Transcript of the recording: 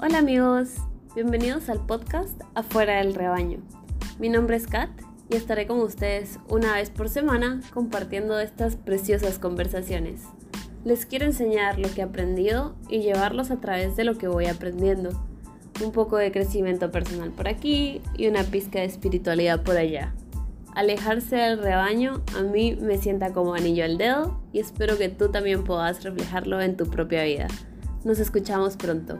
Hola amigos, bienvenidos al podcast Afuera del Rebaño. Mi nombre es Kat y estaré con ustedes una vez por semana compartiendo estas preciosas conversaciones. Les quiero enseñar lo que he aprendido y llevarlos a través de lo que voy aprendiendo. Un poco de crecimiento personal por aquí y una pizca de espiritualidad por allá. Alejarse del rebaño a mí me sienta como anillo al dedo y espero que tú también puedas reflejarlo en tu propia vida. Nos escuchamos pronto.